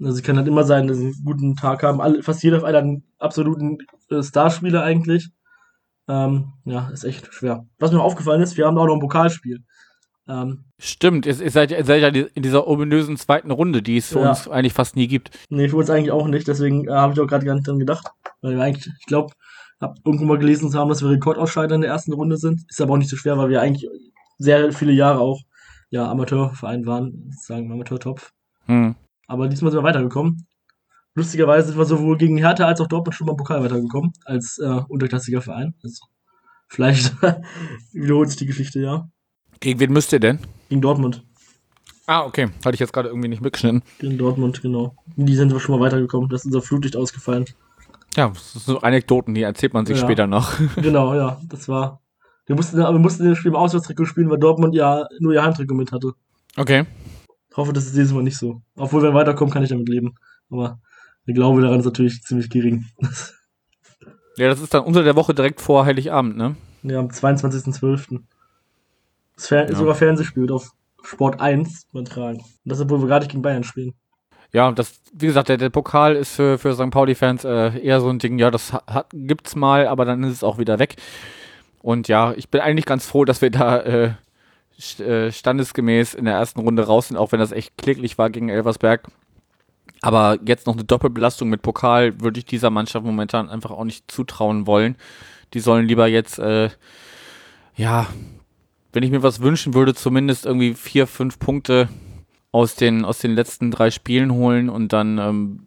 Also es kann halt immer sein, dass sie einen guten Tag haben. Alle, fast jeder auf einen absoluten äh, Starspieler eigentlich. Ähm, ja, ist echt schwer. Was mir aufgefallen ist, wir haben auch noch ein Pokalspiel. Ähm, Stimmt, ihr, ihr, seid, ihr seid ja in dieser ominösen zweiten Runde, die es für Ja. uns eigentlich fast nie gibt. nee, für uns eigentlich auch nicht, deswegen äh, habe ich auch gerade gar nicht dran gedacht. Weil wir eigentlich, ich glaube, habe irgendwo mal gelesen zu haben, dass wir Rekordausscheider in der ersten Runde sind. Ist aber auch nicht so schwer, weil wir eigentlich sehr viele Jahre auch ja, Amateurverein waren, sozusagen Amateurtopf. Hm. Aber diesmal sind wir weitergekommen. Lustigerweise sind wir sowohl gegen Hertha als auch Dortmund schon beim Pokal weitergekommen, als äh, unterklassiger Verein. Also, vielleicht wiederholt sich die Geschichte, ja. Gegen wen müsst ihr denn? Gegen Dortmund. Ah, okay. Hatte ich jetzt gerade irgendwie nicht mitgeschnitten. Gegen Dortmund, genau. Die sind schon mal weitergekommen. Da ist unser Flutlicht ausgefallen. Ja, das sind so Anekdoten, die erzählt man sich Ja. später noch. genau, ja. Das war. Wir mussten, wir mussten das Spiel im Auswärtstrikot spielen, weil Dortmund ja nur ihr Heimtrikot mit hatte. Okay. Ich hoffe, das ist dieses Mal nicht so. Obwohl, wenn wir weiterkommen, kann ich damit leben. Aber der Glaube daran ist natürlich ziemlich gering. Ja, das ist dann unter der Woche direkt vor Heiligabend, ne? Ja, am 22.12. Fer Ja. sogar Fernsehspiel wird auf Sport 1 übertragen. Und das, obwohl wir nicht gegen Bayern spielen. Ja, das, wie gesagt, der, der Pokal ist für, für St. Pauli-Fans äh, eher so ein Ding, ja, das hat, gibt's mal, aber dann ist es auch wieder weg. Und ja, ich bin eigentlich ganz froh, dass wir da äh, äh, standesgemäß in der ersten Runde raus sind, auch wenn das echt kläglich war gegen Elversberg. Aber jetzt noch eine Doppelbelastung mit Pokal würde ich dieser Mannschaft momentan einfach auch nicht zutrauen wollen. Die sollen lieber jetzt, äh, ja, wenn ich mir was wünschen würde, zumindest irgendwie vier, fünf Punkte aus den, aus den letzten drei Spielen holen und dann ähm,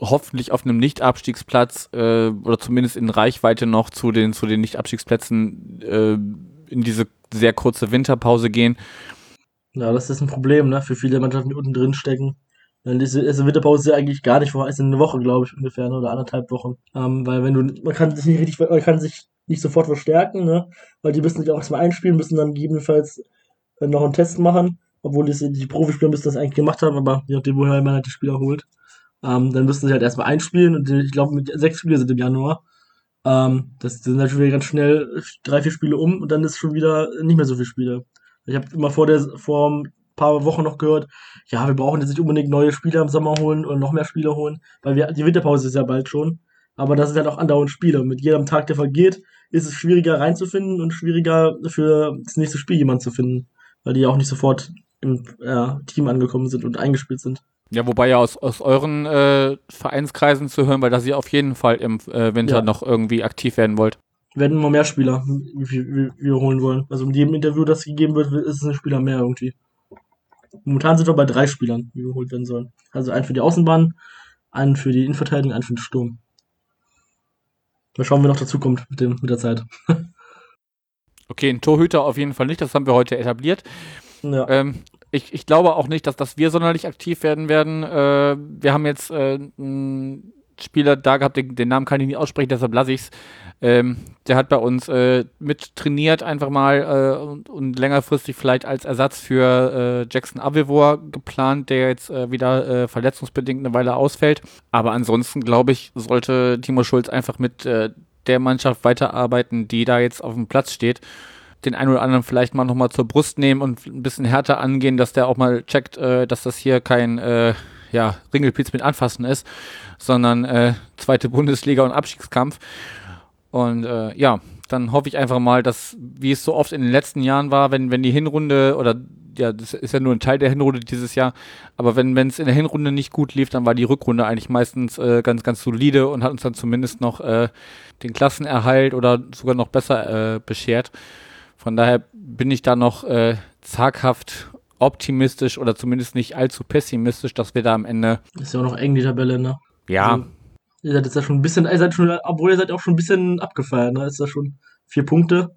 hoffentlich auf einem Nicht-Abstiegsplatz äh, oder zumindest in Reichweite noch zu den, zu den Nicht-Abstiegsplätzen äh, in diese sehr kurze Winterpause gehen. Ja, das ist ein Problem, ne? Für viele Mannschaften, die unten drin stecken. Diese Winterpause ist ja eigentlich gar nicht vor, ist in eine Woche, glaube ich, ungefähr, ne? oder anderthalb Wochen. Ähm, weil wenn du, man kann sich nicht richtig, man kann sich nicht sofort verstärken, ne? Weil die müssen sich auch erstmal einspielen, müssen dann gegebenenfalls äh, noch einen Test machen, obwohl die, die Profispieler müssen das eigentlich gemacht haben, aber je nachdem, woher man halt die Spieler holt. Ähm, dann müssen sie halt erstmal einspielen und ich glaube, mit sechs Spiele sind im Januar. Ähm, das sind wieder ganz schnell drei, vier Spiele um und dann ist schon wieder nicht mehr so viele Spiele. Ich habe immer vor der vor paar Wochen noch gehört, ja, wir brauchen jetzt nicht unbedingt neue Spieler im Sommer holen oder noch mehr Spieler holen, weil wir die Winterpause ist ja bald schon. Aber das sind halt auch andauernd Spiele. Mit jedem Tag, der vergeht, ist es schwieriger reinzufinden und schwieriger für das nächste Spiel jemanden zu finden, weil die ja auch nicht sofort im äh, Team angekommen sind und eingespielt sind. Ja, wobei ja aus, aus euren äh, Vereinskreisen zu hören, weil dass ihr auf jeden Fall im äh, Winter Ja. noch irgendwie aktiv werden wollt. werden immer mehr Spieler, wie wie- wie wir holen wollen. Also in jedem Interview, das gegeben wird, ist es ein Spieler mehr irgendwie. Momentan sind wir bei drei Spielern, die geholt werden sollen. Also einen für die Außenbahn, einen für die Innenverteidigung, einen für den Sturm. mal schauen, wie noch dazu kommt mit, dem, mit der Zeit. okay, ein Torhüter auf jeden Fall nicht, das haben wir heute etabliert. Ja. Ähm, ich, ich glaube auch nicht, dass, dass wir sonderlich aktiv werden werden. Äh, wir haben jetzt äh, Spieler da gehabt, den, den, Namen kann ich nicht aussprechen, deshalb lasse ich es. Ähm, der hat bei uns äh, mit trainiert, einfach mal äh, und, und, längerfristig vielleicht als Ersatz für äh, Jackson Avivor geplant, der jetzt äh, wieder äh, verletzungsbedingt eine Weile ausfällt. Aber ansonsten, glaube ich, sollte Timo Schulz einfach mit äh, der Mannschaft weiterarbeiten, die da jetzt auf dem Platz steht den einen oder anderen vielleicht mal nochmal zur Brust nehmen und ein bisschen härter angehen, dass der auch mal checkt, dass das hier kein ja, Ringelpilz mit Anfassen ist, sondern äh, zweite Bundesliga und Abstiegskampf. Und äh, ja, dann hoffe ich einfach mal, dass, wie es so oft in den letzten Jahren war, wenn, wenn die Hinrunde oder ja, das ist ja nur ein Teil der Hinrunde dieses Jahr, aber wenn es in der Hinrunde nicht gut lief, dann war die Rückrunde eigentlich meistens äh, ganz, ganz solide und hat uns dann zumindest noch äh, den Klassenerhalt oder sogar noch besser äh, beschert. Von daher bin ich da noch äh, zaghaft optimistisch oder zumindest nicht allzu pessimistisch, dass wir da am Ende. Ist ja auch noch eng die Tabelle, ne? Ja. Also, ihr seid jetzt ja schon ein bisschen, ihr seid schon, obwohl ihr seid auch schon ein bisschen abgefeiert, ne? Ist ja schon vier Punkte.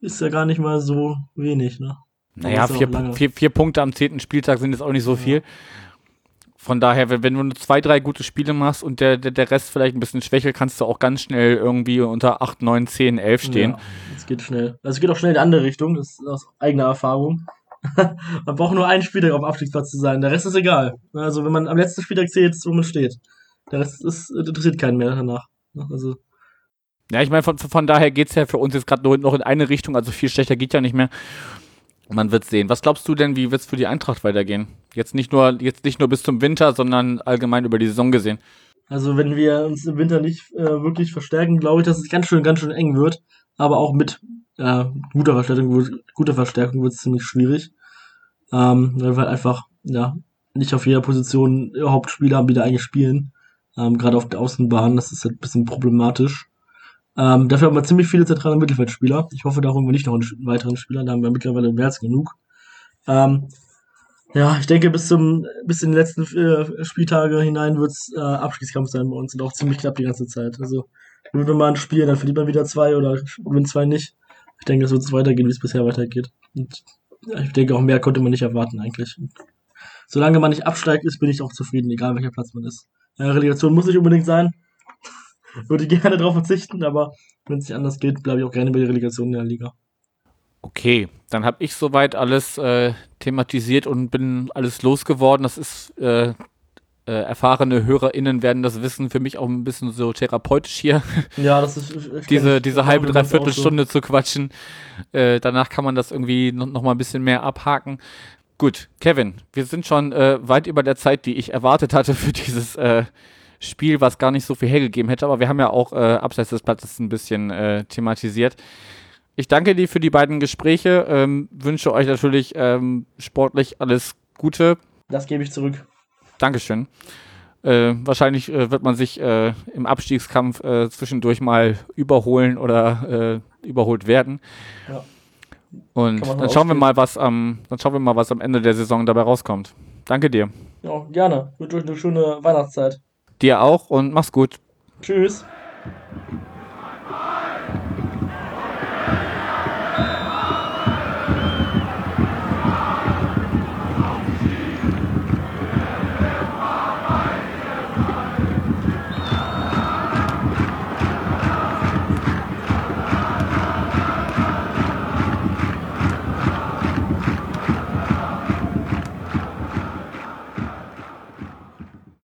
Ist ja gar nicht mal so wenig, ne? Naja, vier, vier, vier, Punkte am zehnten Spieltag sind jetzt auch nicht so ja. viel. Von daher, wenn, wenn du nur zwei, drei gute Spiele machst und der, der, der Rest vielleicht ein bisschen schwächelt, kannst du auch ganz schnell irgendwie unter 8, 9, 10, 11 stehen. Ja, es geht schnell. Also es geht auch schnell in die andere Richtung, das ist aus eigener Erfahrung. man braucht nur einen Spieltag auf dem Abstiegsplatz zu sein, der Rest ist egal. Also wenn man am letzten Spieltag zählt, wo man steht. Der Rest ist, interessiert keinen mehr danach. Also ja, ich meine, von, von daher geht es ja für uns jetzt gerade noch in eine Richtung, also viel schlechter geht ja nicht mehr. Man wird sehen. Was glaubst du denn, wie wird es für die Eintracht weitergehen? Jetzt nicht nur, jetzt nicht nur bis zum Winter, sondern allgemein über die Saison gesehen. Also wenn wir uns im Winter nicht äh, wirklich verstärken, glaube ich, dass es ganz schön, ganz schön eng wird. Aber auch mit äh, guter Verstärkung, guter Verstärkung wird es ziemlich schwierig. Ähm, weil wir halt einfach, ja, nicht auf jeder Position Hauptspieler haben, die da eigentlich spielen. Ähm, Gerade auf der Außenbahn, das ist halt ein bisschen problematisch. Ähm, dafür haben wir ziemlich viele zentrale Mittelfeldspieler. Ich hoffe, da holen wir nicht noch einen weiteren Spieler, da haben wir mittlerweile mehr als genug. Ähm, ja, ich denke, bis zum bis in die letzten äh, Spieltage hinein wird es äh, Abschließkampf sein bei uns und auch ziemlich knapp die ganze Zeit. Also, wenn wir mal ein Spiel, dann verliert man wieder zwei oder gewinnt zwei nicht. Ich denke, es wird so weitergehen, wie es bisher weitergeht. Und ich denke, auch mehr konnte man nicht erwarten eigentlich. Und solange man nicht absteigt, ist, bin ich auch zufrieden, egal welcher Platz man ist. Äh, Relegation muss nicht unbedingt sein. Würde gerne darauf verzichten, aber wenn es nicht anders geht, bleibe ich auch gerne bei der Relegation in der Liga. Okay, dann habe ich soweit alles äh, thematisiert und bin alles losgeworden. Das ist äh, äh, erfahrene HörerInnen werden das wissen, für mich auch ein bisschen so therapeutisch hier. Ja, das ist. Ich, diese diese halbe, dreiviertel Stunde so. zu quatschen. Äh, danach kann man das irgendwie noch, noch mal ein bisschen mehr abhaken. Gut, Kevin, wir sind schon äh, weit über der Zeit, die ich erwartet hatte für dieses äh, Spiel, was gar nicht so viel hergegeben hätte, aber wir haben ja auch äh, abseits des Platzes ein bisschen äh, thematisiert. Ich danke dir für die beiden Gespräche, ähm, wünsche euch natürlich ähm, sportlich alles Gute. Das gebe ich zurück. Dankeschön. Äh, wahrscheinlich äh, wird man sich äh, im Abstiegskampf äh, zwischendurch mal überholen oder äh, überholt werden. Ja. Und dann schauen wir mal, was am, dann schauen wir mal, was am Ende der Saison dabei rauskommt. Danke dir. Ja, gerne. Wünsche euch eine schöne Weihnachtszeit. Dir auch und mach's gut. Tschüss.